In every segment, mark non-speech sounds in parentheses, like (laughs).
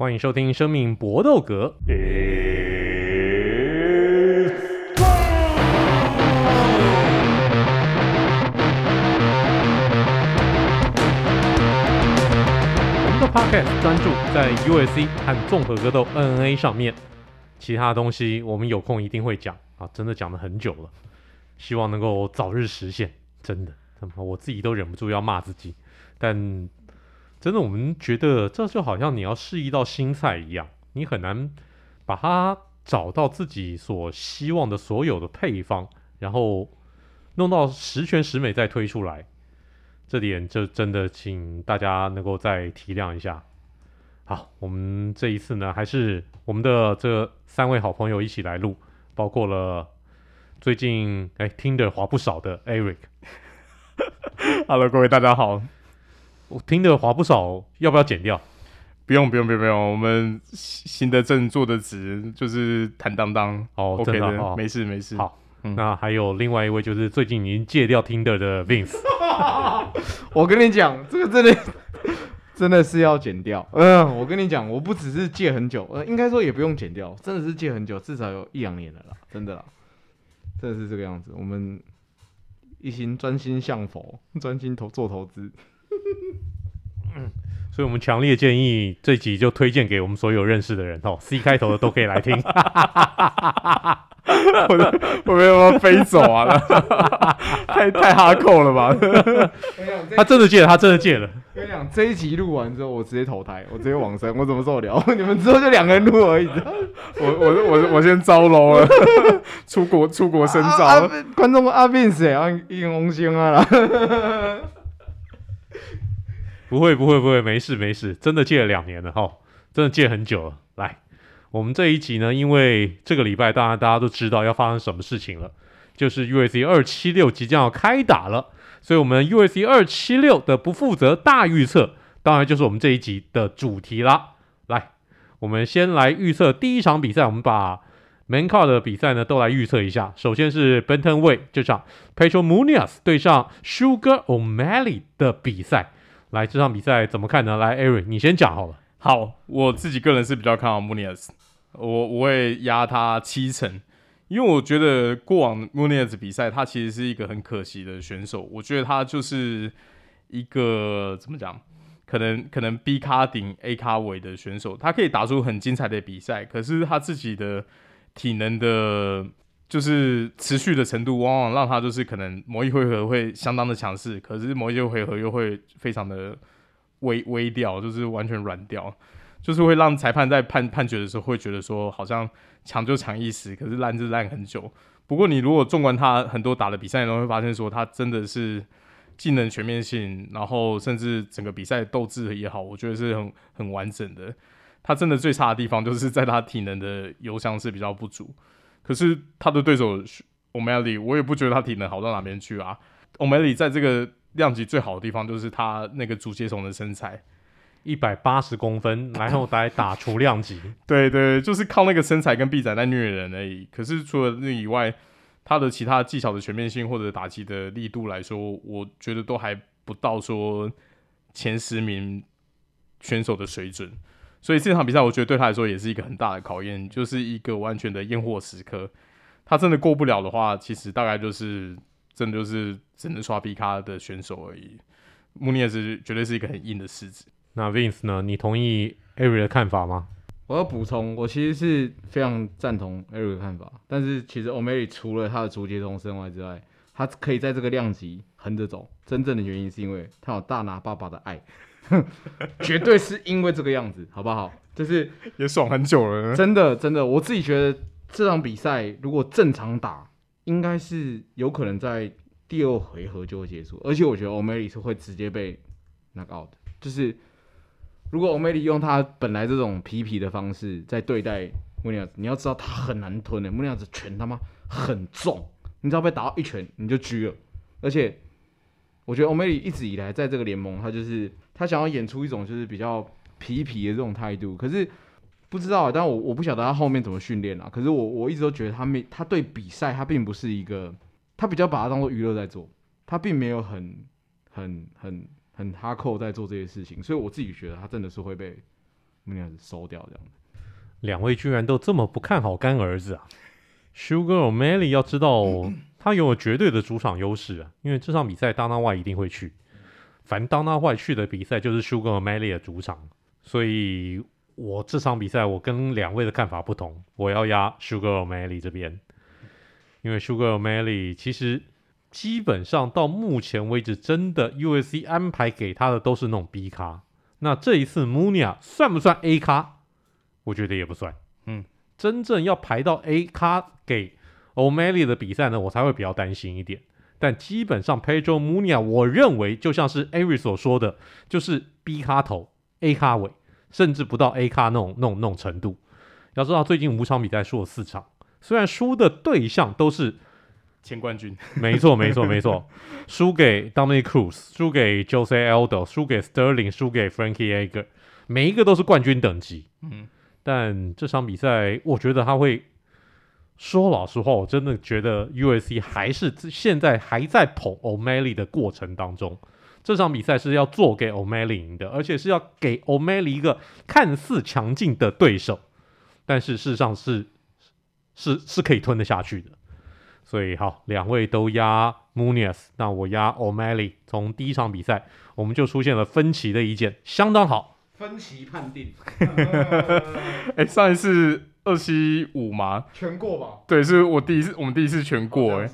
欢迎收听《生命搏斗格》。我们的 Podcast 专注在 UFC 和综合格斗 MMA 上面，其他东西我们有空一定会讲啊！真的讲了很久了，希望能够早日实现。真的，我自己都忍不住要骂自己，但。真的，我们觉得这就好像你要试一道新菜一样，你很难把它找到自己所希望的所有的配方，然后弄到十全十美再推出来。这点就真的请大家能够再体谅一下。好，我们这一次呢，还是我们的这三位好朋友一起来录，包括了最近哎听的话不少的 Eric。(laughs) Hello，各位大家好。我听的话不少，要不要剪掉？不用不用不用不用，我们行得正坐得直，就是坦荡荡。哦，OK 的，的哦、没事没事。好、嗯，那还有另外一位，就是最近已经戒掉听的的 Vince。(laughs) 我跟你讲，这个真的真的是要剪掉。嗯，我跟你讲，我不只是戒很久，呃，应该说也不用剪掉，真的是戒很久，至少有一两年了啦，真的啦，真的是这个样子。我们一心专心向佛，专心投做投资。嗯，(laughs) 所以我们强烈建议这集就推荐给我们所有认识的人哦，(laughs) C 开头的都可以来听。(laughs) 我的我没有飞走啊？太太哈扣了吧？他真的戒了，他真的戒了。跟你讲，这一集录完之后，我直接投胎，我直接往生，我怎么受得了？你们之后就两个人录而已。我我我我先招楼了，出国出国深造。啊啊、观众阿斌谁啊？英雄星啊啦。不会不会不会，没事没事，真的戒了两年了哈，真的戒很久了。来，我们这一集呢，因为这个礼拜当然大家都知道要发生什么事情了，就是 UAC 二七六即将要开打了，所以我们 UAC 二七六的不负责大预测，当然就是我们这一集的主题啦。来，我们先来预测第一场比赛，我们把 Main Card 的比赛呢都来预测一下。首先是 Benton Way 这场，Petro Munias 对上 Sugar O'Malley 的比赛。来，这场比赛怎么看呢？来，Eric，你先讲好了。好，我自己个人是比较看好 Munhoz，我我会压他七成，因为我觉得过往 Munhoz 比赛他其实是一个很可惜的选手。我觉得他就是一个怎么讲，可能可能 B 卡顶 A 卡尾的选手，他可以打出很精彩的比赛，可是他自己的体能的。就是持续的程度，往往让他就是可能某一回合会相当的强势，可是某一回合又会非常的微微掉，就是完全软掉，就是会让裁判在判判决的时候会觉得说好像强就强一时，可是烂就烂很久。不过你如果纵观他很多打的比赛，你都会发现说他真的是技能全面性，然后甚至整个比赛斗志也好，我觉得是很很完整的。他真的最差的地方就是在他体能的油箱是比较不足。可是他的对手 O'Malley，我也不觉得他体能好到哪边去啊。O'Malley 在这个量级最好的地方就是他那个竹节虫的身材，一百八十公分，然后来打出量级。(laughs) 对对，就是靠那个身材跟臂展在虐人而已。可是除了那以外，他的其他技巧的全面性或者打击的力度来说，我觉得都还不到说前十名选手的水准。所以这场比赛，我觉得对他来说也是一个很大的考验，就是一个完全的验货时刻。他真的过不了的话，其实大概就是真的就是只能刷皮卡的选手而已。穆尼也是绝对是一个很硬的狮子。那 Vince 呢？你同意 Eric 的看法吗？我要补充，我其实是非常赞同 Eric 的看法。但是其实 O'Malley 除了他的竹节虫身外之外，他可以在这个量级横着走，真正的原因是因为他有大拿爸爸的爱。(laughs) 绝对是因为这个样子，好不好？就是也爽很久了，真的真的，我自己觉得这场比赛如果正常打，应该是有可能在第二回合就会结束。而且我觉得 O'Malley 是会直接被 knock out 的。就是如果 O'Malley 用他本来这种皮皮的方式在对待穆尼奥斯，你要知道他很难吞的，穆尼奥斯拳他妈很重，你只要被打到一拳你就狙了。而且我觉得 O'Malley 一直以来在这个联盟，他就是。他想要演出一种就是比较皮皮的这种态度，可是不知道，但我我不晓得他后面怎么训练啊。可是我我一直都觉得他没，他对比赛他并不是一个，他比较把它当做娱乐在做，他并没有很很很很哈扣在做这些事情，所以我自己觉得他真的是会被 Munoz 收掉这样。两位居然都这么不看好干儿子啊！Sugar O'Malley 要知道，(clears throat) 他拥有绝对的主场优势啊，因为这场比赛 Dana White 一定会去，凡 Dana White 去的比赛就是 Sugar O'Malley 的主场，所以我这场比赛我跟两位的看法不同，我要压 Sugar O'Malley 这边，因为 Sugar O'Malley 其实基本上到目前为止，真的 USC 安排给他的都是那种 B 咖，那这一次 Munia 算不算 A 咖？我觉得也不算，嗯，真正要排到 A 咖给 O'Malley 的比赛呢，我才会比较担心一点。但基本上 Pedro Munia，我认为就像是 Ari 所说的，就是 B 咖头 A 咖尾，甚至不到 A 咖那种那种那种程度。要知道最近五场比赛输了四场，虽然输的对象都是前冠军，没错没错没错，输给 Dominick Cruz，输给 Jose Aldo，输给 Sterling，输给 Frankie Edgar，每一个都是冠军等级，嗯。但这场比赛，我觉得他会说老实话，我真的觉得 USC 还是现在还在捧 O'Malley 的过程当中。这场比赛是要做给 O'Malley 赢的，而且是要给 O'Malley 一个看似强劲的对手，但是事实上是是是可以吞得下去的。所以好，两位都压 Munias，那我压 O'Malley。从第一场比赛，我们就出现了分歧的意见，相当好。分歧判定，(laughs) 哎、欸，上一次二七五吗？全过吧？对，是我第一次，我们第一次全过、欸，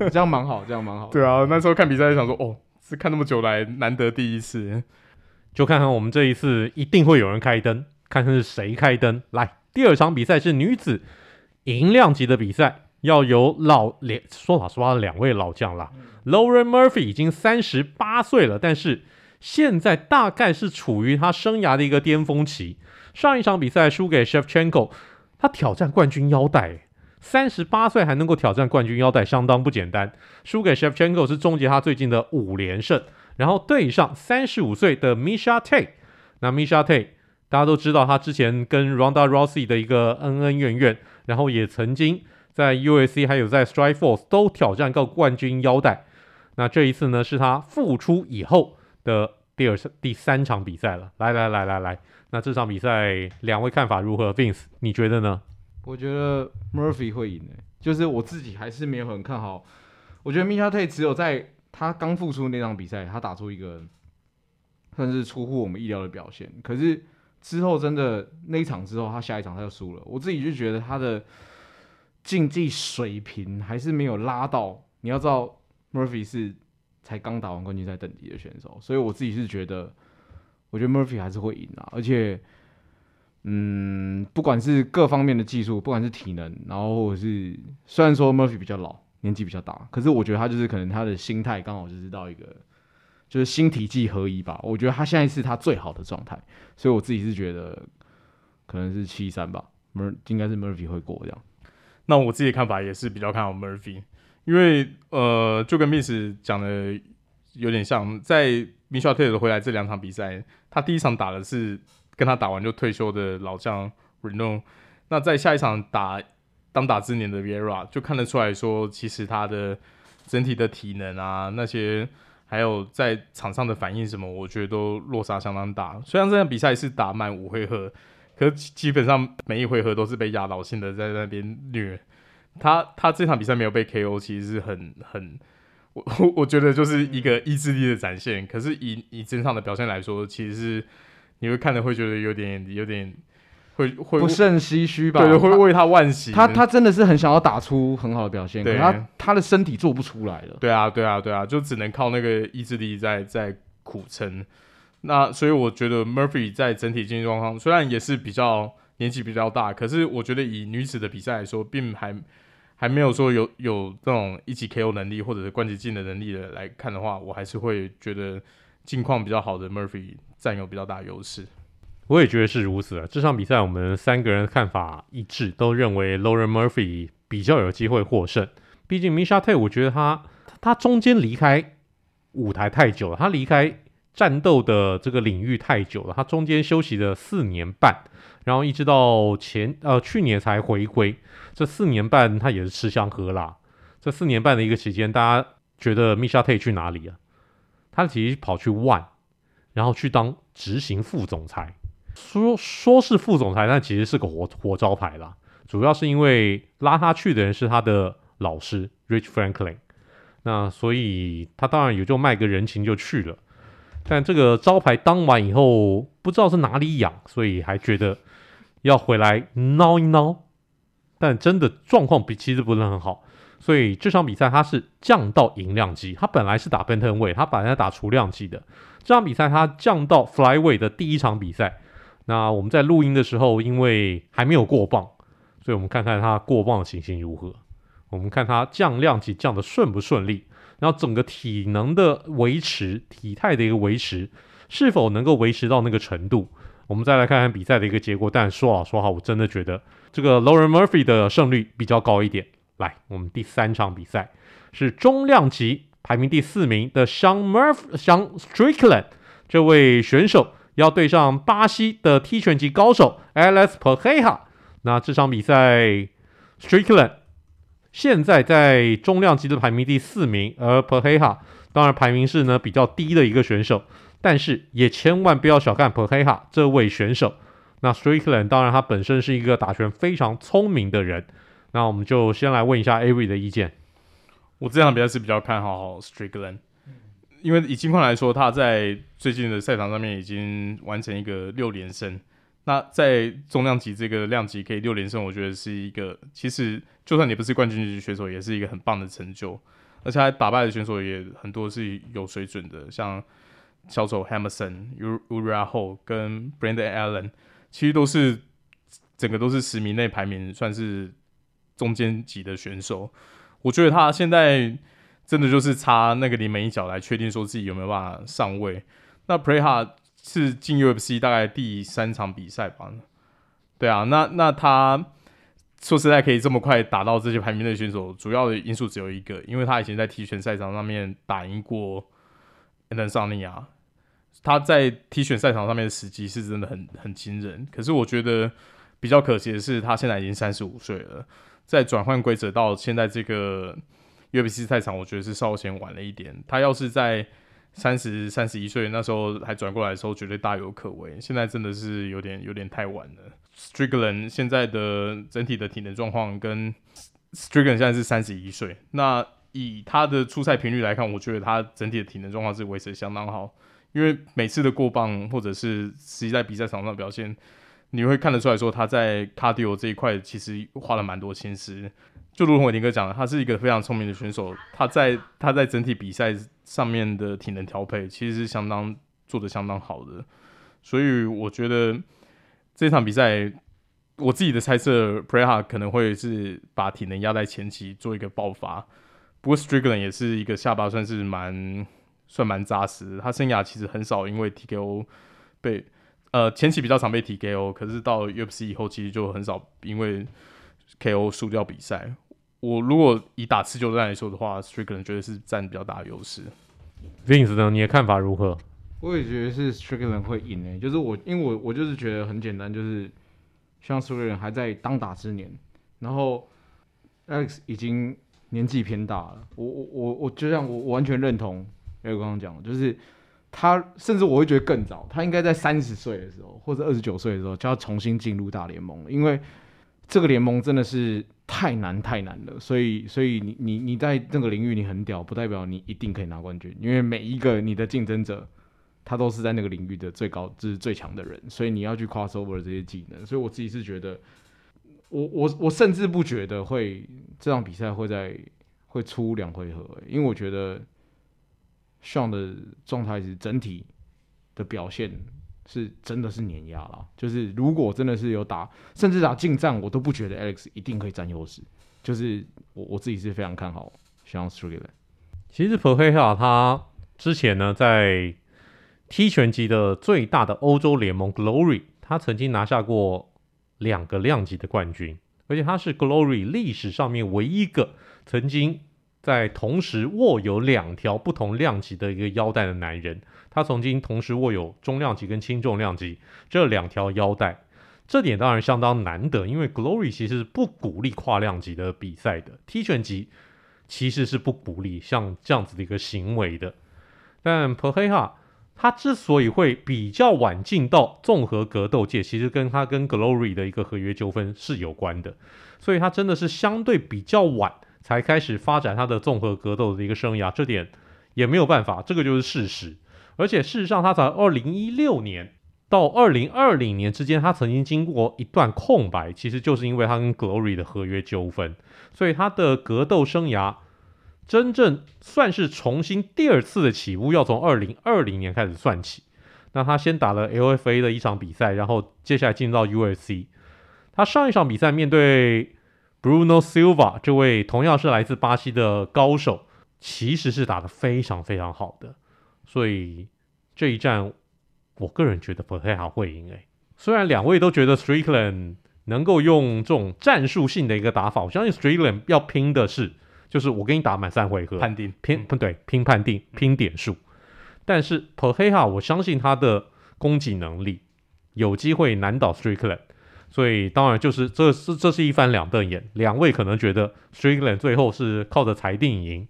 哎，这样蛮好，这样蛮好。(laughs) 对啊，那时候看比赛就想说，哦，是看那么久来难得第一次，就看看我们这一次一定会有人开灯，看看是谁开灯。来，第二场比赛是女子银量级的比赛，要有老两说老实话的两位老将啦。嗯、Lauren Murphy 已经三十八岁了，但是。现在大概是处于他生涯的一个巅峰期。上一场比赛输给 Shevchenko，他挑战冠军腰带，三十八岁还能够挑战冠军腰带，相当不简单。输给 Shevchenko 是终结他最近的五连胜，然后对上三十五岁的 Misha Tate。那 Misha Tate 大家都知道，他之前跟 Ronda Rousey 的一个恩恩怨怨，然后也曾经在 USC 还有在 Strikeforce 都挑战过冠军腰带。那这一次呢，是他复出以后。的第二、第三场比赛了，来来来来来，那这场比赛两位看法如何？Vince，你觉得呢？我觉得 Murphy 会赢诶，就是我自己还是没有很看好。我觉得 Miesha Tate 只有在他刚复出那场比赛，他打出一个算是出乎我们意料的表现。可是之后真的那一场之后，他下一场他就输了。我自己就觉得他的竞技水平还是没有拉到。你要知道，Murphy 是。才刚打完冠军赛等级的选手，所以我自己是觉得，我觉得 Murphy 还是会赢啊，而且，嗯，不管是各方面的技术，不管是体能，然后或者是虽然说 Murphy 比较老，年纪比较大，可是我觉得他就是可能他的心态刚好就是到一个，就是心体技合一吧。我觉得他现在是他最好的状态，所以我自己是觉得可能是七三吧，Mur 应该是 Murphy 会过这样。那我自己的看法也是比较看好 Murphy。因为呃，就跟 Miss 讲的有点像，在 Miesha Tate 回来这两场比赛，他第一场打的是跟他打完就退休的老将 Reno，那在下一场打当打之年的 Vera，就看得出来说，其实他的整体的体能啊，那些还有在场上的反应什么，我觉得都落差相当大。虽然这场比赛是打满五回合，可基本上每一回合都是被压倒性的在那边虐。他他这场比赛没有被 KO，其实是很很，我我我觉得就是一个意志力的展现。可是以以整场的表现来说，其实是你会看的会觉得有点有点会会不胜唏嘘吧？对，会为他惋惜。他他真的是很想要打出很好的表现，对，他他的身体做不出来了。对啊对啊对啊，就只能靠那个意志力在在苦撑。那所以我觉得 Murphy 在整体竞技状况虽然也是比较年纪比较大，可是我觉得以女子的比赛来说，并还。还没有说有有这种一级 KO 能力或者是关节镜的能力的来看的话，我还是会觉得近况比较好的 Murphy 占有比较大优势。我也觉得是如此啊。这场比赛我们三个人看法一致，都认为 Lauren Murphy 比较有机会获胜。毕竟 Misha Tate，我觉得他他中间离开舞台太久了，他离开战斗的这个领域太久了，他中间休息了四年半。然后一直到前呃去年才回归，这四年半他也是吃香喝辣。这四年半的一个期间，大家觉得 Miesha Tate 去哪里啊？他其实跑去 ONE，然后去当执行副总裁。说说是副总裁，但其实是个活活招牌啦。主要是因为拉他去的人是他的老师 Rich Franklin，那所以他当然也就卖个人情就去了。但这个招牌当完以后，不知道是哪里痒，所以还觉得要回来挠一挠。但真的状况比其实不是很好，所以这场比赛他是降到银量级。他本来是打 Bantamweight，他本来打除量级的。这场比赛他降到 fly 位的第一场比赛。那我们在录音的时候，因为还没有过磅，所以我们看看他过磅的情形如何。我们看他降量级降得顺不顺利，然后整个体能的维持、体态的一个维持，是否能够维持到那个程度。我们再来看看比赛的一个结果。但说老实话，我真的觉得。这个 Lauren Murphy 的胜率比较高一点。来，我们第三场比赛是中量级排名第四名的 Sean Murphy、Sean Strickland 这位选手要对上巴西的踢拳级高手 Alex Pereira。那这场比赛 Strickland 现在在中量级的排名第四名，而 Pereira 当然排名是呢比较低的一个选手，但是也千万不要小看 Pereira 这位选手。那 Strickland 当然，他本身是一个打拳非常聪明的人。那我们就先来问一下 Avery 的意见。我这场比赛是比较看好 Strickland，因为以近况来说，他在最近的赛场上面已经完成一个六连胜。那在重量级这个量级可以六连胜，我觉得是一个其实就算你不是冠军级选手，也是一个很棒的成就。而且他打败的选手也很多是有水准的，像小丑 Hammerson、Ura Ho 跟 Brendan Allen。其实都是整个都是十名内排名算是中间级的选手，我觉得他现在真的就是差那个临门一脚来确定说自己有没有办法上位。那 Pereira 是进 UFC 大概第三场比赛吧？对啊，那那他说实在可以这么快打到这些排名的选手，主要的因素只有一个，因为他以前在体选赛场上面打赢过 Adesanya。他在体选赛场上面的时机是真的很很惊人，可是我觉得比较可惜的是，他现在已经三十五岁了，在转换规则到现在这个 UFC 赛场，我觉得是稍显晚了一点。他要是在三十三十一岁那时候还转过来的时候，绝对大有可为。现在真的是有点有点太晚了。Strickland 现在的整体的体能状况跟 Strickland 现在是三十一岁，那以他的出赛频率来看，我觉得他整体的体能状况是维持的相当好。因为每次的过磅，或者是实际在比赛场上的表现，你会看得出来说他在 cardio 这一块其实花了蛮多心思。就如同伟霆哥讲的，他是一个非常聪明的选手，他在他在整体比赛上面的体能调配其实是相当做的相当好的。所以我觉得这场比赛，我自己的猜测，Pereira 可能会是把体能压在前期做一个爆发。不过 Strickland 也是一个下巴算是蛮。算蛮扎实，他生涯其实很少因为 TKO 被呃前期比较常被 TKO，可是到 UFC 以后其实就很少因为 KO 输掉比赛。我如果以打持久战来说的话，Strickland 绝对是占比较大的优势。Vince 呢？你的看法如何？我也觉得是 Strickland 会赢诶、欸，就是我因为我我就是觉得很简单，就是像 Strickland 还在当打之年，然后 Alex 已经年纪偏大了，我我我我就像我我完全认同。没有刚刚讲，就是他，甚至我会觉得更早，他应该在三十岁的时候，或者二十九岁的时候，就要重新进入大联盟了，因为这个联盟真的是太难太难了。所以，所以你你你在这个领域你很屌，不代表你一定可以拿冠军，因为每一个你的竞争者，他都是在那个领域的最高，就是最强的人，所以你要去 cross over 这些技能。所以我自己是觉得，我我我甚至不觉得会这场比赛会在会出两回合，因为我觉得。Sean 的状态是整体的表现是真的是碾压了，就是如果真的是有打，甚至打近战，我都不觉得 Alex 一定可以占优势。就是我我自己是非常看好 Sean Strickland。其实 p e r e r a 他之前呢在踢拳击的最大的欧洲联盟 Glory，他曾经拿下过两个量级的冠军，而且他是 Glory 历史上面唯一一个曾经。在同时握有两条不同量级的一个腰带的男人，他曾经同时握有中量级跟轻重量级这两条腰带，这点当然相当难得，因为 Glory 其实是不鼓励跨量级的比赛的，踢拳级其实是不鼓励像这样子的一个行为的。但 p e r h e a 他之所以会比较晚进到综合格斗界，其实跟他跟 Glory 的一个合约纠纷是有关的，所以他真的是相对比较晚才开始发展他的综合格斗的一个生涯，这点也没有办法，这个就是事实。而且事实上，他在二零一六年到二零二零年之间，他曾经经过一段空白，其实就是因为他跟 Glory 的合约纠纷，所以他的格斗生涯。真正算是重新第二次的起步，要从二零二零年开始算起。那他先打了 LFA 的一场比赛，然后接下来进入到 UFC。他上一场比赛面对 Bruno Silva 这位同样是来自巴西的高手，其实是打得非常非常好的。所以这一战，我个人觉得 Pereira 会赢。诶，虽然两位都觉得 Strickland 能够用这种战术性的一个打法，我相信 Strickland 要拼的是。就是我跟你打满三回合，判定拼不对，拼判定拼点数。但是 Pereira 我相信他的攻击能力有机会难倒 Strickland，所以当然就是这是这是一翻两瞪眼。两位可能觉得 Strickland 最后是靠着裁定赢，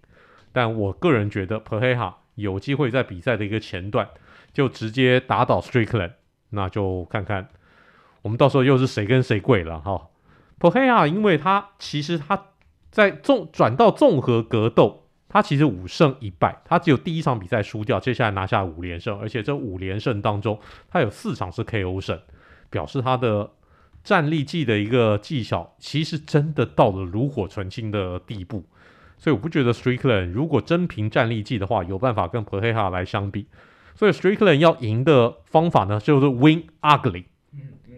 但我个人觉得 Pereira 有机会在比赛的一个前段就直接打倒 Strickland，那就看看我们到时候又是谁跟谁跪了哈。Pereira 因为他其实他。在综转到综合格斗，他其实五胜一败，他只有第一场比赛输掉，接下来拿下五连胜，而且这五连胜当中，他有四场是 KO 胜，表示他的战力技的一个技巧，其实真的到了炉火纯青的地步。所以我不觉得 Strickland 如果真凭战力技的话，有办法跟 Pereira 来相比。所以 Strickland 要赢的方法呢，就是 Win Ugly，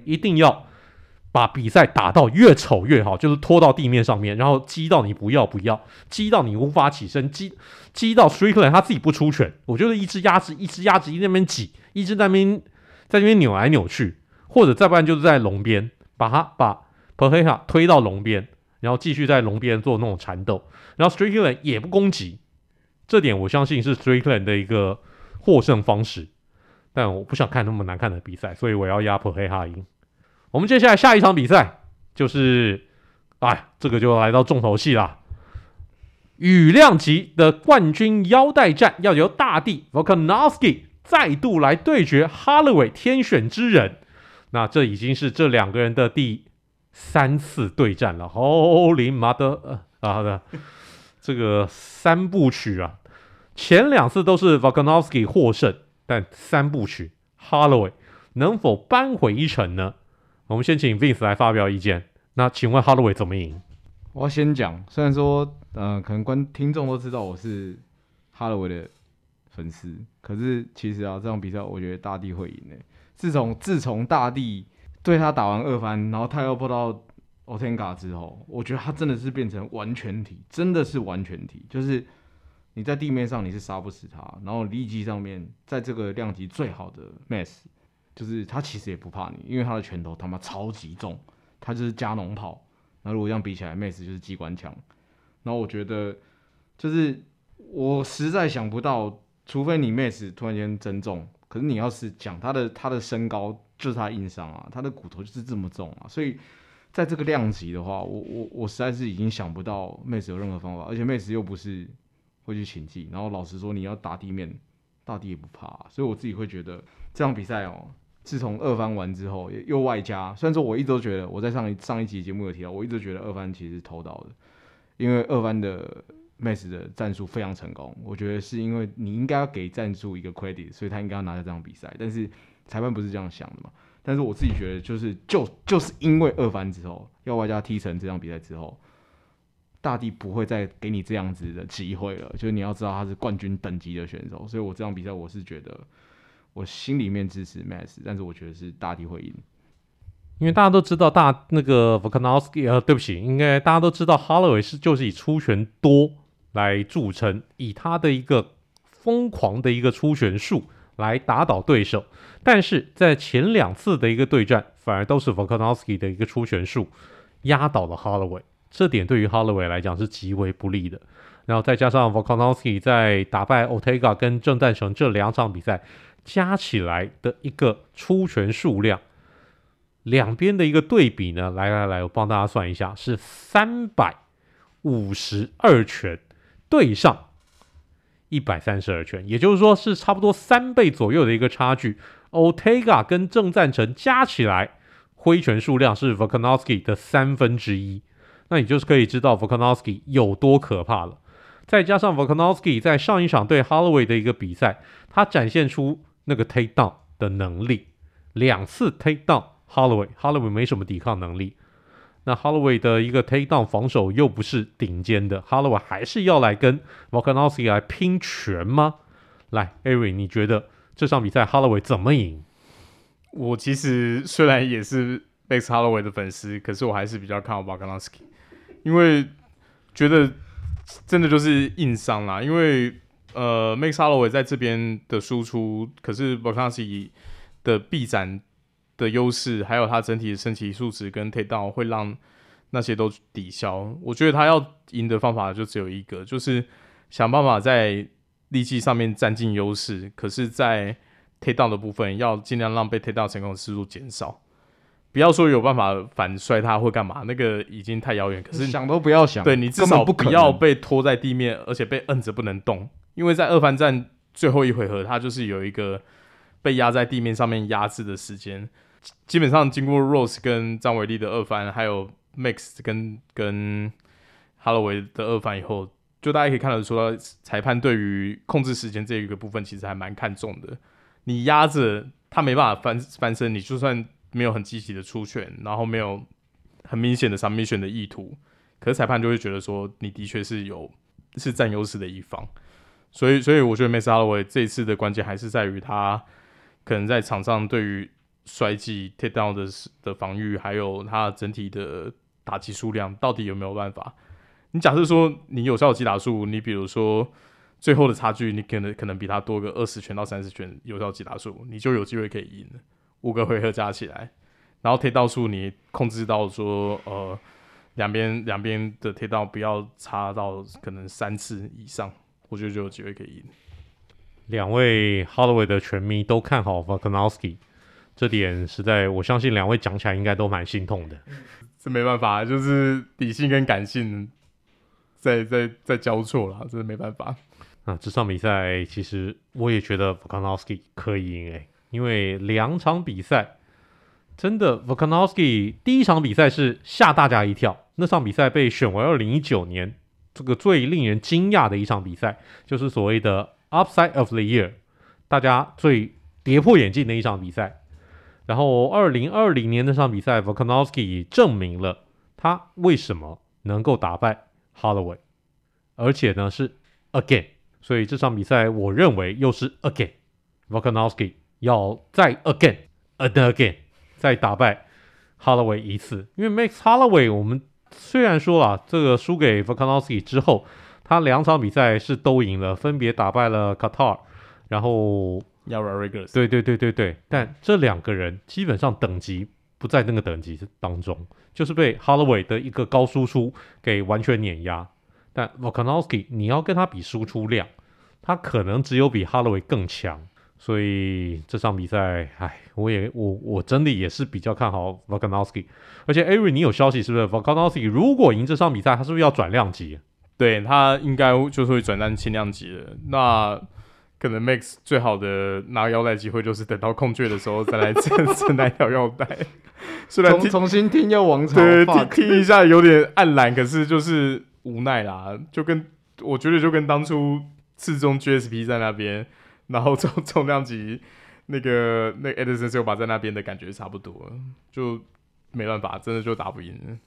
一定要。把比赛打到越丑越好，就是拖到地面上面，然后击到你不要不要，击到你无法起身，击击到 Strickland 他自己不出拳。我觉得一只鸭子，一只鸭子一直在那边挤，一只在那边在那边扭来扭去，或者再不然就是在笼边，把他把 Pereira 推到笼边，然后继续在笼边做那种缠斗，然后 Strickland 也不攻击，这点我相信是 Strickland 的一个获胜方式。但我不想看那么难看的比赛，所以我要压 p e r h e a 赢。我们接下来下一场比赛就是，哎，这个就来到重头戏啦。羽量级的冠军腰带战要由大帝 Volkanovski 再度来对决 Holloway 天选之人。那这已经是这两个人的第三次对战了。Holy mother 啊的这个三部曲啊，前两次都是 Volkanovski 获胜，但三部曲 Holloway 能否扳回一城呢？我们先请 Vince 来发表意见。那请问 Holloway 怎么赢？我要先讲，虽然说，嗯、可能观听众都知道我是 Holloway 的粉丝，可是其实啊，这场比赛我觉得大地会赢诶。自从自从大地对他打完二番，然后他又碰到 Ortega 之后，我觉得他真的是变成完全体，真的是完全体，就是你在地面上你是杀不死他，然后力级上面在这个量级最好的 Max。就是他其实也不怕你，因为他的拳头他妈超级重，他就是加农炮。那如果这样比起来，Max 就是机关枪。然后我觉得，就是我实在想不到，除非你 Max 突然间增重，可是你要是讲他的他的身高就是他硬伤啊，他的骨头就是这么重啊，所以在这个量级的话，我我我实在是已经想不到妹子有任何方法，而且妹子又不是会去请技，然后老实说你要打地面，大地也不怕，所以我自己会觉得这场比赛哦。自从二番完之后，又外加，虽然说我一直都觉得，我在上一上一集节目有提到，我一直觉得二番其实是偷刀的，因为二番的 Max 的战术非常成功，我觉得是因为你应该要给战术一个 credit，所以他应该要拿下这场比赛，但是裁判不是这样想的嘛，但是我自己觉得就是就就是因为二番之后，要外加踢成这场比赛之后，大帝不会再给你这样子的机会了，就是你要知道他是冠军等级的选手，所以我这场比赛我是觉得。我心里面支持 Max，但是我觉得是大帝会赢，因为大家都知道大那个 Volkanovski 呃，对不起，应该大家都知道 Holloway 是就是以出拳多来著称，以他的一个疯狂的一个出拳术来打倒对手，但是在前两次的一个对战，反而都是 Volkanovski 的一个出拳术压倒了 Holloway，这点对于 Holloway 来讲是极为不利的。然后再加上 Volkanovski 在打败 Otega 跟郑诞成这两场比赛。加起来的一个出拳数量，两边的一个对比呢？来来来，我帮大家算一下，是三百五十二拳对上一百三十二拳，也就是说是差不多三倍左右的一个差距。Otega 跟郑赞成加起来挥拳数量是 Volkanovski 的三分之一，那你就是可以知道 Volkanovski 有多可怕了。再加上 Volkanovski 在上一场对 Holloway 的一个比赛，他展现出那个 take down 的能力，两次 take down Holloway，Holloway 没什么抵抗能力。那 Holloway 的一个 take down 防守又不是顶尖的，Holloway 还是要来跟 Volkanovski 来拼拳吗？来，Ari，你觉得这场比赛 Holloway 怎么赢？我其实虽然也是 Max Holloway 的粉丝，可是我还是比较看好 Volkanovski，因为觉得真的就是硬伤啦。因为呃，Max Holloway 在这边的输出，可是 Volkanovski 的臂展。的优势，还有他整体的身体素质跟 takedown 会让那些都抵消。我觉得他要赢的方法就只有一个，就是想办法在力气上面占尽优势，可是，在 takedown 的部分要尽量让被 takedown 成功的次数减少。不要说有办法反摔他或干嘛，那个已经太遥远。可是想都不要想，对你至少不要被拖在地面，而且被摁着不能动。因为在二番战最后一回合，他就是有一个被压在地面上面压制的时间。基本上经过 Rose 跟张伟丽的二番，还有 Max 跟跟 Holloway 的二番以后，就大家可以看得出来，裁判对于控制时间这一个部分其实还蛮看重的。你压着他没办法翻翻身，你就算没有很积极的出拳，然后没有很明显的 submission 的意图，可是裁判就会觉得说你的确是有是占优势的一方。所以，所以我觉得 Max Holloway 这一次的关键还是在于他可能在场上对于摔技 takedown 的的防御，还有他整体的打击数量，到底有没有办法？你假设说你有效击打数，你比如说最后的差距，你可能可能比他多个二十拳到三十拳有效击打数，你就有机会可以赢。五个回合加起来，然后退到数你控制到说，呃，两边两边的退到不要差到可能三次以上，我觉得就有机会可以赢。两位 Holloway 的拳迷都看好 Volkanovski。这点实在，我相信两位讲起来应该都蛮心痛的。(laughs) 这没办法，就是理性跟感性在在在交错了，这是没办法。啊，这场比赛其实我也觉得 Volkanovski 可以赢诶，因为两场比赛真的 Volkanovski 第一场比赛是吓大家一跳，那场比赛被选为二零一九年这个最令人惊讶的一场比赛，就是所谓的 Upside of the Year，大家最跌破眼镜的一场比赛。然后，二零二零年那场比赛，Volkanovski 证明了他为什么能够打败 Holloway，而且呢是 again。所以这场比赛，我认为又是 again，Volkanovski 要再 again and again 再打败 Holloway 一次。因为 Max Holloway，我们虽然说了这个输给 Volkanovski 之后，他两场比赛是都赢了，分别打败了 Qatar，然后。要 Rodriguez 对对对对对，但这两个人基本上等级不在那个等级当中，就是被 Holloway 的一个高输出给完全碾压。但 Volkanovski 你要跟他比输出量，他可能只有比 Holloway 更强。所以这场比赛，哎，我也我我真的也是比较看好 Volkanovski。而且 Ari，你有消息是不是 Volkanovski 如果赢这场比赛，他是不是要转量级？对，他应该就是会转战轻量级的。那可能 Max 最好的拿腰带机会就是等到空缺的时候再来挣挣那条腰带。(laughs) 虽然重重新听又王朝，对，听听一下有点黯然，可是就是无奈啦。就跟我觉得就跟当初次中 GSP 在那边，然后重重量级那个那个 Edson Silva 在那边的感觉差不多，就没办法，真的就打不赢。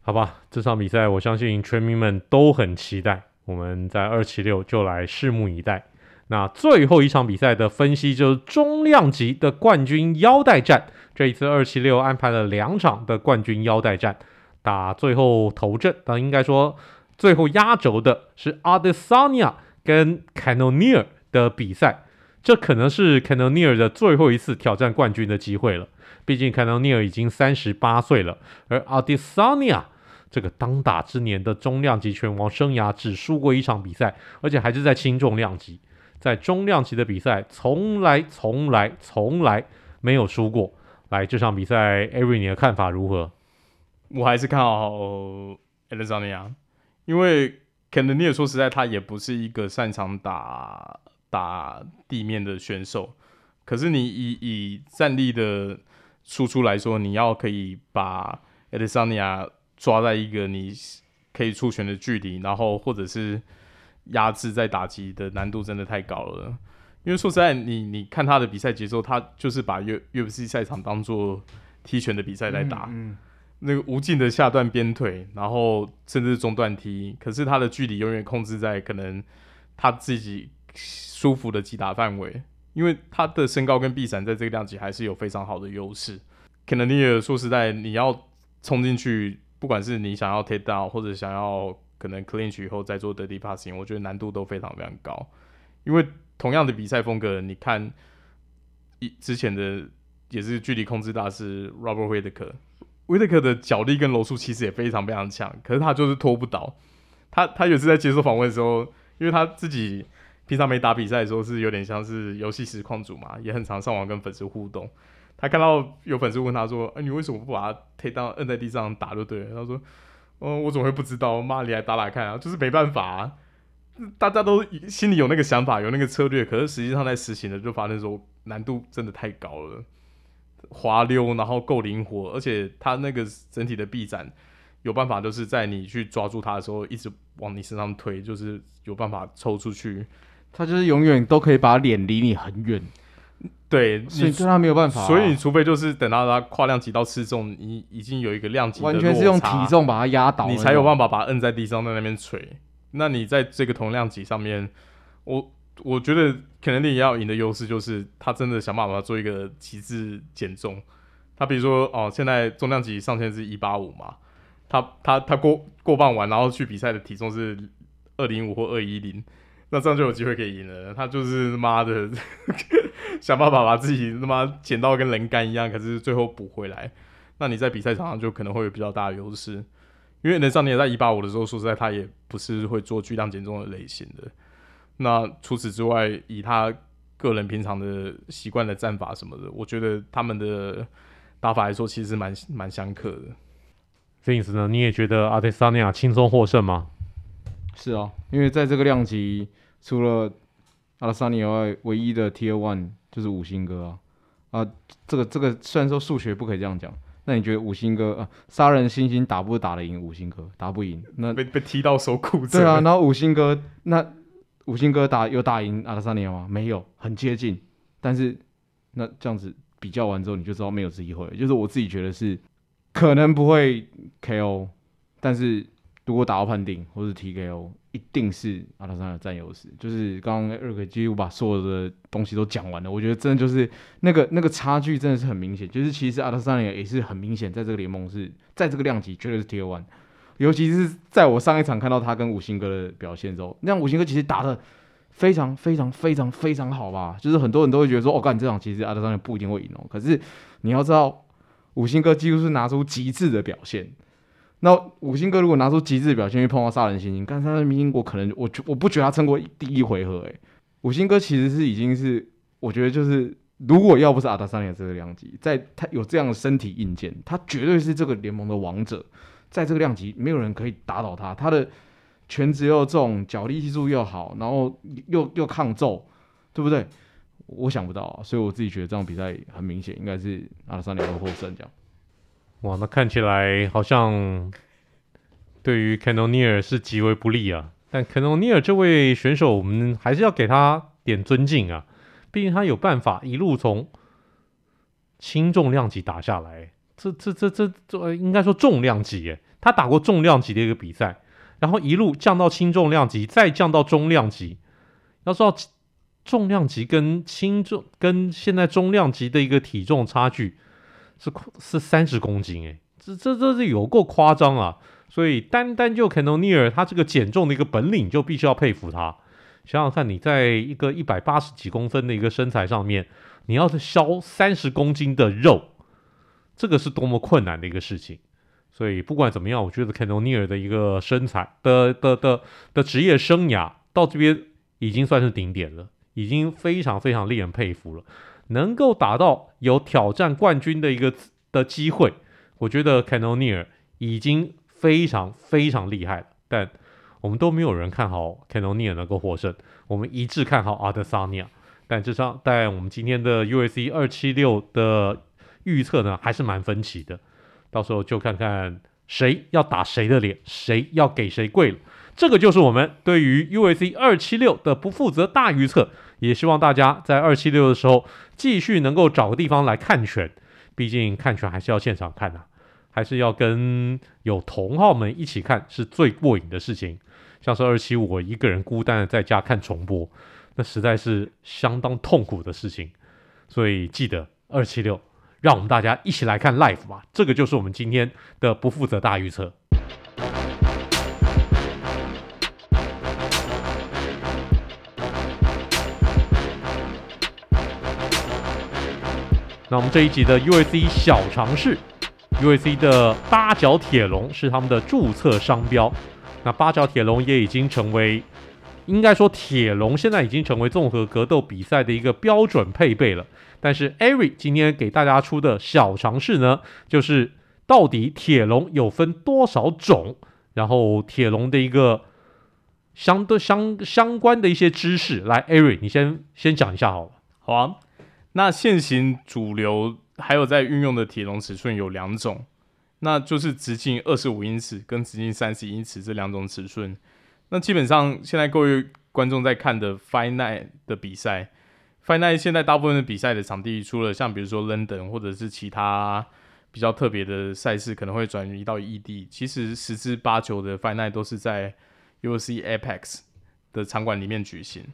好吧，这场比赛我相信全民们都很期待，我们在二七六就来拭目以待。那最后一场比赛的分析就是中量级的冠军腰带战。这一次二七六安排了两场的冠军腰带战，打最后头阵，但应该说最后压轴的是 Adesanya 跟 c a n o n e r 的比赛。这可能是 c a n o n e r 的最后一次挑战冠军的机会了。毕竟 c a n o n e r 已经三十八岁了，而 Adesanya 这个当打之年的中量级拳王生涯只输过一场比赛，而且还是在轻重量级。在中量级的比赛，从来、从来、从来没有输过。来，这场比赛，Ari，你的看法如何？我还是看好 Adesanya，因为 Cannonier 说实在，他也不是一个擅长打打地面的选手。可是你以以战力的输出来说，你要可以把 Adesanya 抓在一个你可以出拳的距离，然后或者是压制在打击的难度真的太高了。因为说实在，你你看他的比赛节奏，他就是把 UFC 赛场当做踢拳的比赛来打。嗯嗯那个无尽的下段鞭腿，然后甚至是中段踢，可是他的距离永远控制在可能他自己舒服的击打范围，因为他的身高跟臂展在这个量级还是有非常好的优势。可能你也说实在，你要冲进去，不管是你想要 take down 或者想要可能 clinch 以后再做 dirty passing，我觉得难度都非常非常高。因为同样的比赛风格，你看一之前的也是距离控制大师 Robert Whittaker 威特克的脚力跟柔术其实也非常非常强，可是他就是拖不倒。他他有次在接受访问的时候，因为他自己平常没打比赛的时候是有点像是游戏实况主嘛，也很常上网跟粉丝互动。他看到有粉丝问他说：“哎、你为什么不把他推到摁在地上打就对了？”他说：“嗯、我怎么会不知道？妈，你来打打看啊！就是没办法啊，大家都心里有那个想法，有那个策略，可是实际上在实行的就发现说难度真的太高了。”滑溜，然后够灵活，而且他那个整体的臂展有办法，就是在你去抓住他的时候，一直往你身上推，就是有办法抽出去。他就是永远都可以把脸离你很远。对，所以对他没有办法、啊。所以你除非就是等到他跨量级到刺重，你已经有一个量级完全是用体重把他压倒，你才有办法把他摁在地上，在那边锤。那你在这个同量级上面，我。我觉得可能你要赢的优势就是他真的想办法做一个极致减重。他比如说哦，现在重量级上限是一八五嘛，他他他过过磅完，然后去比赛的体重是二零五或二一零，那这样就有机会可以赢了。他就是妈的 (laughs) 想办法把自己他妈减到跟人干一样，可是最后补回来。那你在比赛场上就可能会有比较大的优势，因为能上年在一八五的时候，说实在他也不是会做巨量减重的类型的。那除此之外，以他个人平常的习惯的战法什么的，我觉得他们的打法来说，其实蛮蛮相克的。这意思呢，你也觉得阿德萨尼亚轻松获胜吗？是啊，因为在这个量级，除了阿拉萨尼以外，唯一的 Tier One 就是五星哥啊啊，这个这个虽然说数学不可以这样讲，那你觉得五星哥啊，杀人星星打不打得赢五星哥？打不赢，那被被踢到手骨折。对啊，然后五星哥那。五星哥打有打赢阿拉萨尼亚吗？没有，很接近。但是那这样子比较完之后，你就知道没有机会。就是我自己觉得是可能不会 KO，但是如果打到判定或是 TKO，一定是阿德萨尼亚占优势。就是刚刚二哥几乎把所有的东西都讲完了，我觉得真的就是那个那个差距真的是很明显。就是其实阿德萨尼亚也是很明显，在这个联盟是在这个量级绝对是 T L one，。尤其是在我上一场看到他跟五星哥的表现之后，那五星哥其实打得非常非常非常非常好吧？就是很多人都会觉得说，哦，干，这场其实阿德桑也不一定会赢哦。可是你要知道，五星哥几乎是拿出极致的表现。那五星哥如果拿出极致表现，去碰到杀人猩猩，但是他的明星我可能我我不觉得他撑过第一回合。诶，五星哥其实是已经是，我觉得就是，如果要不是阿德桑尼这个量级，在他有这样的身体硬件，他绝对是这个联盟的王者。在这个量级，没有人可以打倒他。他的拳质又重，脚力技术又好，然后又又抗揍，对不对？我想不到啊，所以我自己觉得这场比赛很明显应该是阿德萨尼亚获胜这样。哇，那看起来好像对于 Canoeer 是极为不利啊。但 Canoeer 这位选手，我们还是要给他点尊敬啊，毕竟他有办法一路从轻重量级打下来。这这这这这应该说重量级耶，他打过重量级的一个比赛，然后一路降到轻重量级，再降到中量级。要知道重量级跟轻重跟现在中量级的一个体重差距是是三十公斤诶，这这这是有够夸张啊！所以单单就 Canonier 他这个减重的一个本领就必须要佩服他。想想看，你在一个一百八十几公分的一个身材上面，你要是削三十公斤的肉。这个是多么困难的一个事情，所以不管怎么样，我觉得 Canonier 的一个身材的的的的职业生涯到这边已经算是顶点了，已经非常非常令人佩服了。能够打到有挑战冠军的一个的机会，我觉得 Canonier 已经非常非常厉害了。但我们都没有人看好 Canonier 能够获胜，我们一致看好 Adesanya。但这场在我们今天的 UFC 二七六的预测呢，还是蛮分歧的。到时候就看看谁要打谁的脸，谁要给谁跪了。这个就是我们对于 UFC 二七六的不负责大预测。也希望大家在二七六的时候继续能够找个地方来看拳，毕竟看拳还是要现场看呐、啊，还是要跟有同好们一起看是最过瘾的事情。像是二七五，我一个人孤单的在家看重播，那实在是相当痛苦的事情。所以记得二七六，让我们大家一起来看 live 吧。这个就是我们今天的不负责大预测。那我们这一集的 UAC 小尝试，UAC 的八角铁笼是他们的注册商标。那八角铁笼也已经成为，应该说铁笼现在已经成为综合格斗比赛的一个标准配备了。但是 Ari 今天给大家出的小尝试呢，就是到底铁笼有分多少种，然后铁笼的一个相对相相关的一些知识。来，Ari，你先先讲一下好了。好啊。那现行主流还有在运用的铁笼尺寸有两种，那就是直径二十五英尺跟直径三十英尺这两种尺寸。那基本上现在各位观众在看的 Fight Night 的比赛，Fight Night 现在大部分的比赛的场地，除了像比如说 London 或者是其他比较特别的赛事可能会转移到异地，其实十之八九的 Fight Night 都是在 UFC Apex 的场馆里面举行。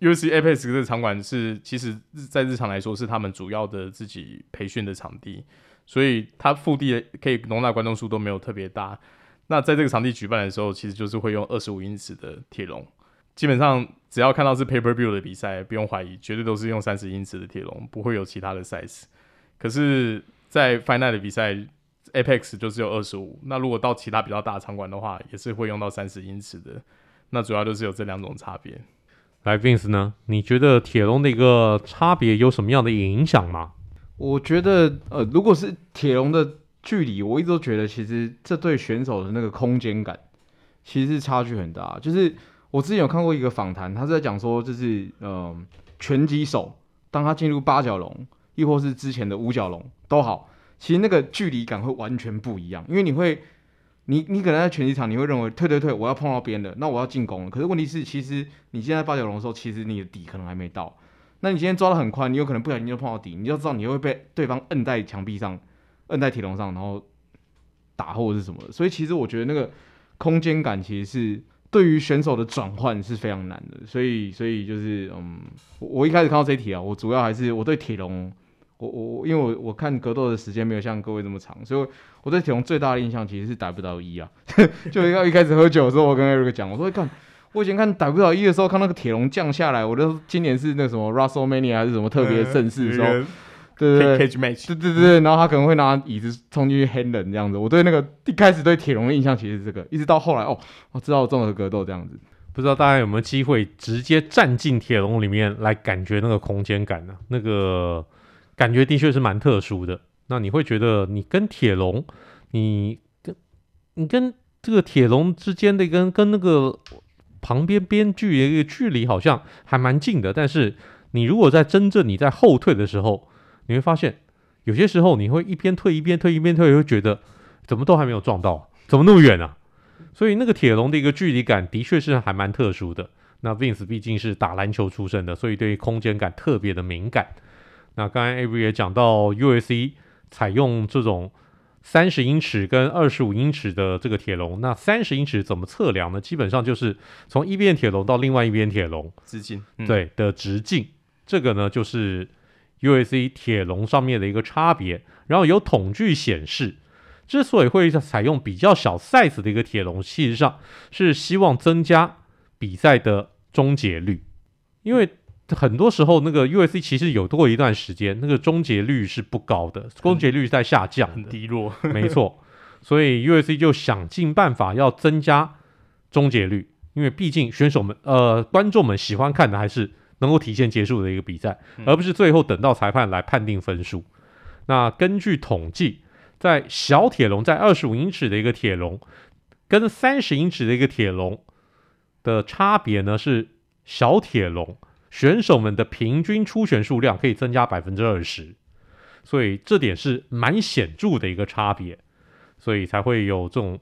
UFC Apex 这个场馆是，其实在日常来说是他们主要的自己培训的场地，所以它腹地可以容纳观众数都没有特别大。那在这个场地举办的时候，其实就是会用二十五英尺的铁笼。基本上只要看到是 Paper View 的比赛，不用怀疑，绝对都是用三十英尺的铁笼，不会有其他的 size。可是，在 Final 的比赛，Apex 就只有二十五。那如果到其他比较大场馆的话，也是会用到三十英尺的。那主要就是有这两种差别。来，Vince 呢？你觉得铁笼的一个差别有什么样的影响吗？我觉得，呃，如果是铁笼的距离，我一直都觉得，其实这对选手的那个空间感，其实是差距很大。就是我之前有看过一个访谈，他是在讲说，就是呃，拳击手当他进入八角笼，亦或是之前的五角笼都好，其实那个距离感会完全不一样，因为你会。你你可能在拳击场，你会认为退退退，我要碰到边了，那我要进攻了。可是问题是，其实你现在八角笼的时候，其实你的底可能还没到。那你今天抓得很宽，你有可能不小心就碰到底，你就知道你会被对方摁在墙壁上，摁在铁笼上，然后打或者是什么的。所以其实我觉得那个空间感其实是对于选手的转换是非常难的。所以所以就是嗯，我一开始看到这一题啊，我主要还是我对铁笼。我我因为我我看格斗的时间没有像各位这么长，所以我对铁笼最大的印象其实是 W 到一啊，(laughs) 就要一开始喝酒的时候，我跟 Eric 讲，我说看，我以前看 W 到一的时候，看那个铁笼降下来，我都今年是那什么 WrestleMania 还是什么特别盛世的时候，嗯、对 (laughs) 对对，对对对，然后他可能会拿椅子冲进去 hand 人这样子，我对那个一开始对铁笼的印象其实是这个，一直到后来哦，我知道综合格斗这样子，不知道大家有没有机会直接站进铁笼里面来感觉那个空间感呢、啊？那个。感觉的确是蛮特殊的。那你会觉得你跟铁笼，你跟你跟这个铁笼之间的跟跟那个旁边边距的一个距离好像还蛮近的。但是你如果在真正你在后退的时候，你会发现有些时候你会一边退一边退一边退，会觉得怎么都还没有撞到，怎么那么远啊？所以那个铁笼的一个距离感的确是还蛮特殊的。那 Vince 毕竟是打篮球出身的，所以对于空间感特别的敏感。那刚才 Avery 也讲到 USC 采用这种三十英尺跟二十五英尺的这个铁笼。那三十英尺怎么测量呢？基本上就是从一边铁笼到另外一边铁笼直径，嗯、对的直径。这个呢就是 USC 铁笼上面的一个差别。然后有统计显示，之所以会采用比较小 size 的一个铁笼，事实上是希望增加比赛的终结率，因为。很多时候，那个 U.S.C 其实有过一段时间，那个终结率是不高的，终结率在下降，很低落。(laughs) 没错，所以 UFC 就想尽办法要增加终结率，因为毕竟选手们、呃观众们喜欢看的还是能够提前结束的一个比赛，而不是最后等到裁判来判定分数。那根据统计，在小铁笼，在二十五英尺的一个铁笼跟三十英尺的一个铁笼的差别呢是小铁龙选手们的平均出拳数量可以增加百分之二十，所以这点是蛮显著的一个差别，所以才会有这种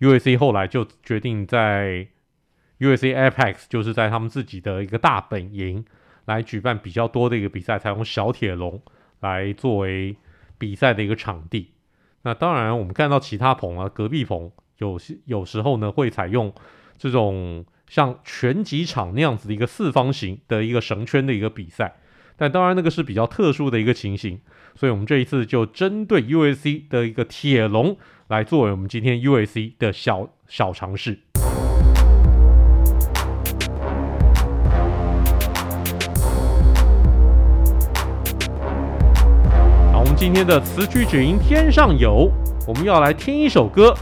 UAC 后来就决定在 UAC Apex 就是在他们自己的一个大本营来举办比较多的一个比赛，采用小铁笼来作为比赛的一个场地。那当然，我们看到其他棚啊，隔壁棚有些有时候呢会采用这种像拳击场那样子的一个四方形的一个绳圈的一个比赛，但当然那个是比较特殊的一个情形，所以我们这一次就针对 UFC 的一个铁笼来作为我们今天 UFC 的小小尝试。我们今天的词曲只应天上有，我们要来听一首歌。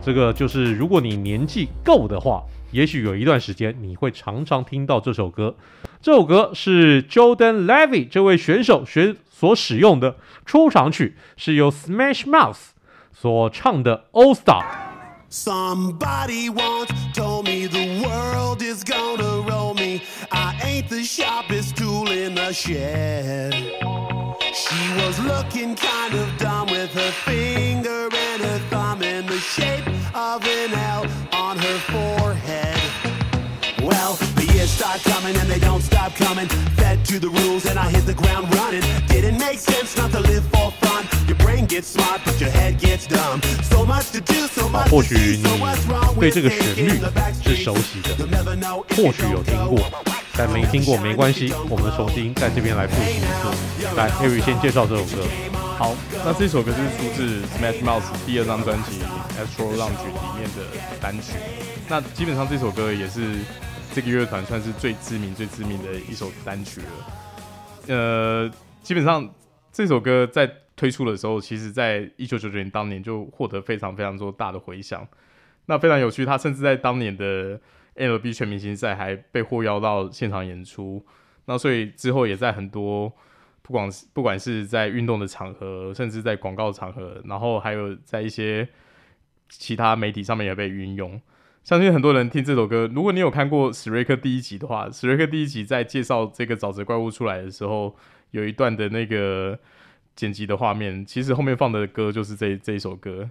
这个就是如果你年纪够的话，也许有一段时间你会常常听到这首歌。这首歌是 Jordan Levy 这位选手学所使用的出场曲，是由 Smash Mouth 所唱的 All Star。Somebody once told me the world is gonna roll me. I ain't the sharpest tool in the shed. She was looking kind of dumb with her finger and her thumb in the shape of an L the years start coming and they don't stop coming. Fed to the rules and I hit the ground running. Didn't make sense not to live for fun. Your brain gets smart, but your head gets dumb. So much to do, so much to see, so what's wrong with thinking the backstreet? You'll never know if you don't go. 但没听过没关系，我们重新在这边来复习一次。来，Harry 先介绍这首歌。好，那这首歌是出自 Smash Mouth 第二张专辑《Astro Lounge》里面的单曲。那基本上这首歌也是这个乐团算是最知名、最知名的一首单曲了。呃，基本上这首歌在推出的时候，其实在一九九九年当年就获得非常非常多大的回响。那非常有趣，他甚至在当年的 MLB 全明星赛还被获邀到现场演出，那所以之后也在很多不管不管是在运动的场合，甚至在广告场合，然后还有在一些其他媒体上面也被运用。相信很多人听这首歌，如果你有看过史瑞克第一集的话，史瑞克第一集在介绍这个沼泽怪物出来的时候，有一段的那个剪辑的画面，其实后面放的歌就是这这一首歌。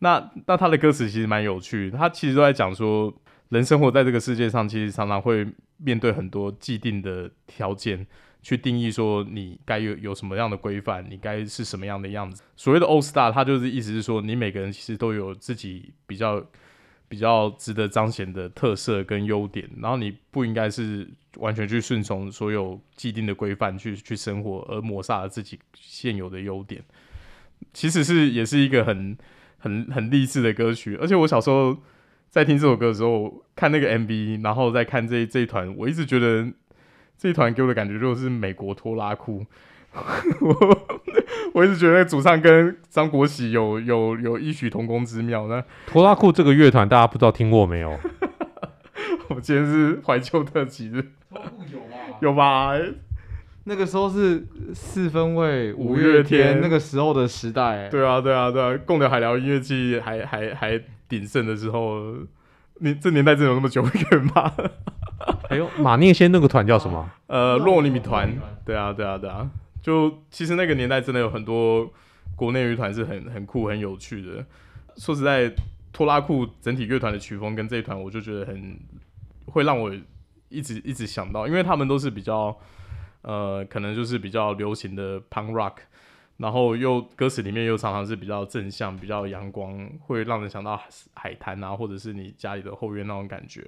那那他的歌词其实蛮有趣，他其实都在讲说。人生活在这个世界上，其实常常会面对很多既定的条件，去定义说你该有有什么样的规范，你该是什么样的样子。所谓的 Old Star，他就是意思是说，你每个人其实都有自己比较比较值得彰显的特色跟优点，然后你不应该是完全去顺从所有既定的规范去去生活，而抹杀了自己现有的优点。其实是也是一个很很很励志的歌曲，而且我小时候。在听这首歌的时候，看那个 MV，然后再看这这一团，我一直觉得这一团给我的感觉就是美国拖拉库。我 (laughs) 我一直觉得那个主唱跟张国喜有有有异曲同工之妙。那拖拉库这个乐团，大家不知道听过没有？(laughs) 我今天是怀旧特辑，拖拉库有吗？有吧？那个时候是四分卫、五月天那个时候的时代。对啊，对啊，对啊，贡寮海聊音乐季还还还。鼎盛的时候，你这年代真有那么久远吗？(laughs) 还有马念先那个团叫什么？呃，洛尼米团。对啊，对啊，对啊。就其实那个年代真的有很多国内乐团是很很酷、很有趣的。说实在，拖拉库整体乐团的曲风跟这一团，我就觉得很会让我一直一直想到，因为他们都是比较呃，可能就是比较流行的 punk rock。然后又歌词里面又常常是比较正向、比较阳光，会让人想到海滩啊，或者是你家里的后院那种感觉。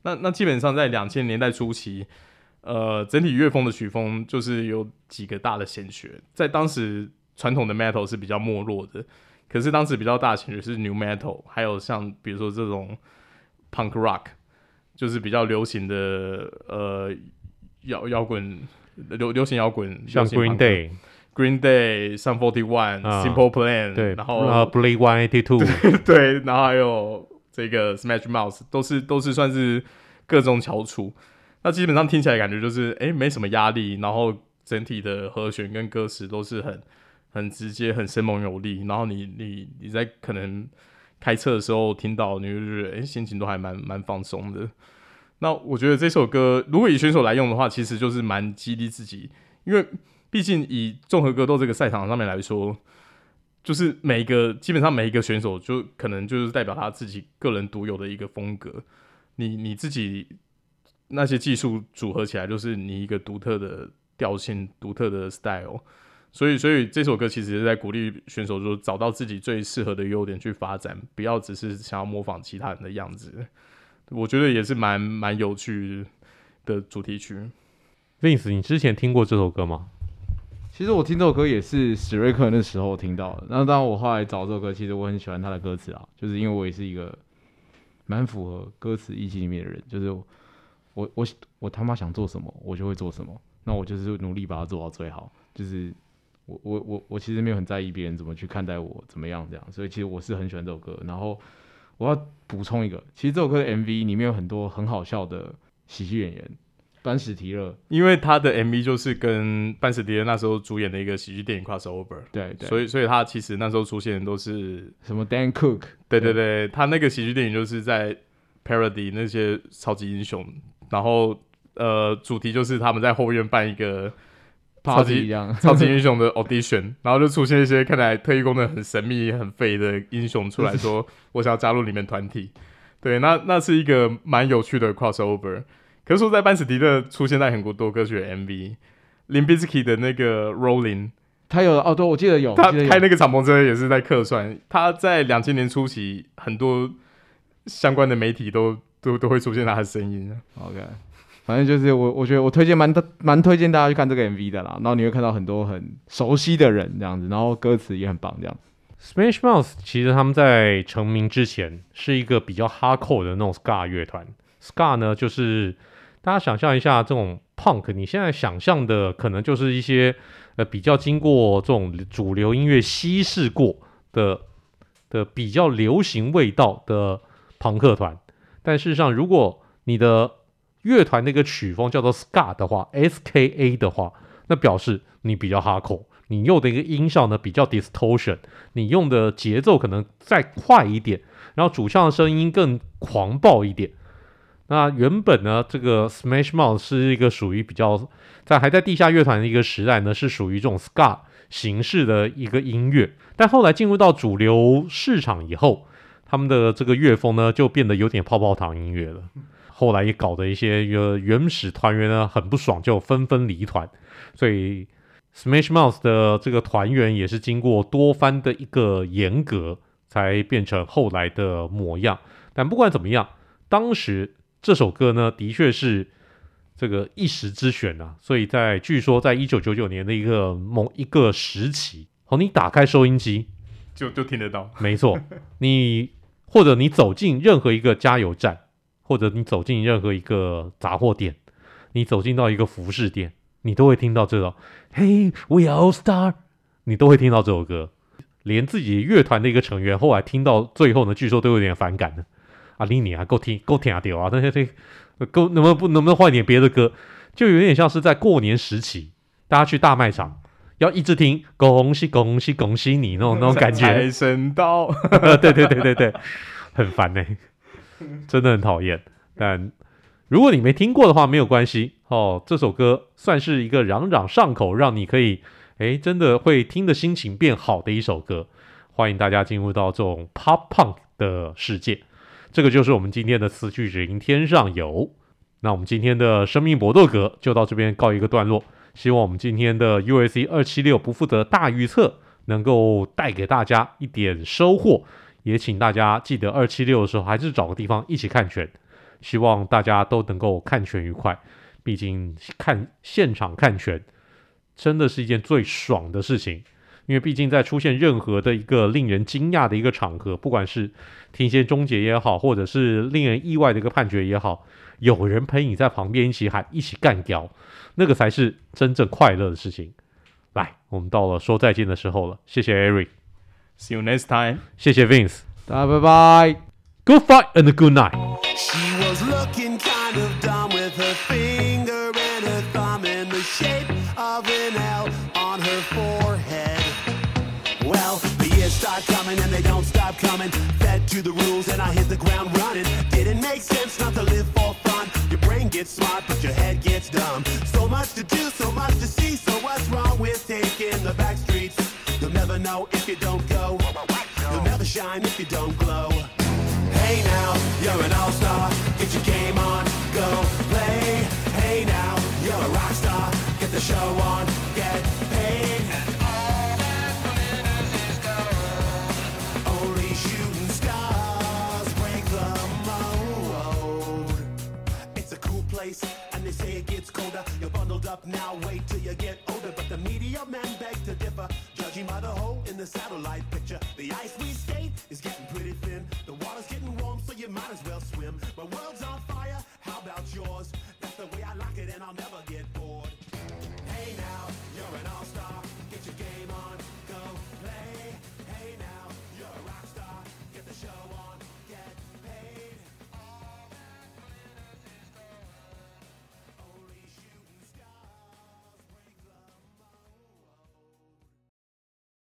那那基本上在两千年代初期，呃，整体乐风的曲风就是有几个大的显学。在当时传统的 metal 是比较没落的，可是当时比较大的显学是 new metal，还有像比如说这种 punk rock，就是比较流行的呃摇摇滚流流行摇滚，像 Green Day。Green Day、Sum 41、Simple Plan，对，然后呃，Blink-182，(laughs) 对，然后还有这个 Smash Mouth，都是都是算是各种翘楚。那基本上听起来感觉就是，哎，没什么压力，然后整体的和弦跟歌词都是很很直接、很生猛有力。然后你你你在可能开车的时候听到，你就觉得，哎，心情都还蛮蛮放松的。那我觉得这首歌如果以选手来用的话，其实就是蛮激励自己，因为毕竟以综合格斗这个赛场上面来说，就是每一个基本上每一个选手就可能就是代表他自己个人独有的一个风格，你你自己那些技术组合起来，就是你一个独特的调性、独特的 style。所以，所以这首歌其实是在鼓励选手说，找到自己最适合的优点去发展，不要只是想要模仿其他人的样子。我觉得也是蛮蛮有趣的主题曲。Vince，你之前听过这首歌吗？其实我听这首歌也是史瑞克那时候听到的。然后当然我后来找这首歌，其实我很喜欢他的歌词啊，就是因为我也是一个蛮符合歌词意境里面的人，就是我我我他妈想做什么，我就会做什么。那我就是努力把它做到最好。就是我我我我其实没有很在意别人怎么去看待我怎么样这样，所以其实我是很喜欢这首歌。然后。我要补充一个，其实这首歌的 MV 里面有很多很好笑的喜剧演员，班史提勒，因为他的 MV 就是跟班史提勒那时候主演的一个喜剧电影 crossover，对对，所以所以他其实那时候出现的都是什么 Dan Cook，对对对，他那个喜剧电影就是在 parody 那些超级英雄，然后呃主题就是他们在后院办一个。超级超级英雄的 audition，(laughs) 然后就出现一些看起来特异功能很神秘、很废的英雄出来说：“ (laughs) 我想要加入你们团体。”对，那那是一个蛮有趣的 crossover。可是说在班史迪勒出现在很多歌曲的 MV，林比斯基的那个 Rolling，他有哦，对，我记得有，他开那个敞篷车也是在客串。他在两千年初期，很多相关的媒体都都都会出现他的声音。OK。反正就是我，我觉得我推荐蛮蛮推荐大家去看这个 MV 的啦。然后你会看到很多很熟悉的人这样子，然后歌词也很棒这样。Smash Mouth 其实他们在成名之前是一个比较 hardcore 的那种 ska 乐团。ska 呢，就是大家想象一下这种 punk，你现在想象的可能就是一些呃比较经过这种主流音乐稀释过的的比较流行味道的朋克团。但事实上，如果你的乐团那个曲风叫做 ska 的话，S K A 的话，那表示你比较 hardcore，你用的一个音效呢比较 distortion，你用的节奏可能再快一点，然后主唱的声音更狂暴一点。那原本呢，这个 Smash Mouth 是一个属于比较在还在地下乐团的一个时代呢，是属于这种 ska 形式的一个音乐，但后来进入到主流市场以后，他们的这个乐风呢就变得有点泡泡糖音乐了。后来也搞得一些原原始团员呢很不爽，就纷纷离团。所以 Smash Mouth 的这个团员也是经过多番的一个严格，才变成后来的模样。但不管怎么样，当时这首歌呢的确是这个一时之选啊。所以在据说在一九九九年的一个某一个时期，哦，你打开收音机就就听得到。没错，你或者你走进任何一个加油站。或者你走进任何一个杂货店，你走进到一个服饰店，你都会听到这首《Hey We Are All Star》，你都会听到这首歌。连自己乐团的一个成员后来听到最后呢，据说都有点反感的。啊，你你还够听够听啊屌啊！那些这够能不能不能不能换点别的歌？就有点像是在过年时期，大家去大卖场要一直听恭喜恭喜恭喜你那种那种感觉。财神到，(laughs) 对对对对对，很烦呢、欸。(laughs) 真的很讨厌，但如果你没听过的话，没有关系哦。这首歌算是一个朗朗上口，让你可以诶真的会听的心情变好的一首歌。欢迎大家进入到这种 Pop Punk 的世界。这个就是我们今天的词句只应天上有。那我们今天的生命搏斗格就到这边告一个段落。希望我们今天的 UFC 二七六不负责大预测能够带给大家一点收获。也请大家记得二七六的时候，还是找个地方一起看拳。希望大家都能够看拳愉快。毕竟看现场看拳，真的是一件最爽的事情。因为毕竟在出现任何的一个令人惊讶的一个场合，不管是听先终结也好，或者是令人意外的一个判决也好，有人陪你在旁边一起喊，一起干掉，那个才是真正快乐的事情。来，我们到了说再见的时候了。谢谢 Eric。See you next time。谢谢 Vince，大家拜拜。Good fight and good night。She was looking kind of dumb with her finger and her thumb in the shape of an L on her forehead. Well, the years start coming and they don't stop coming. Fed to the rules and I hit the ground running. Didn't make sense not to. Gets smart, but your head gets dumb. So much to do, so much to see. So what's wrong with taking the back streets? You'll never know if you don't go. You'll never shine if you don't glow. Now, wait till you get older. But the media men beg to differ, judging by the hole in the satellite picture. The ice we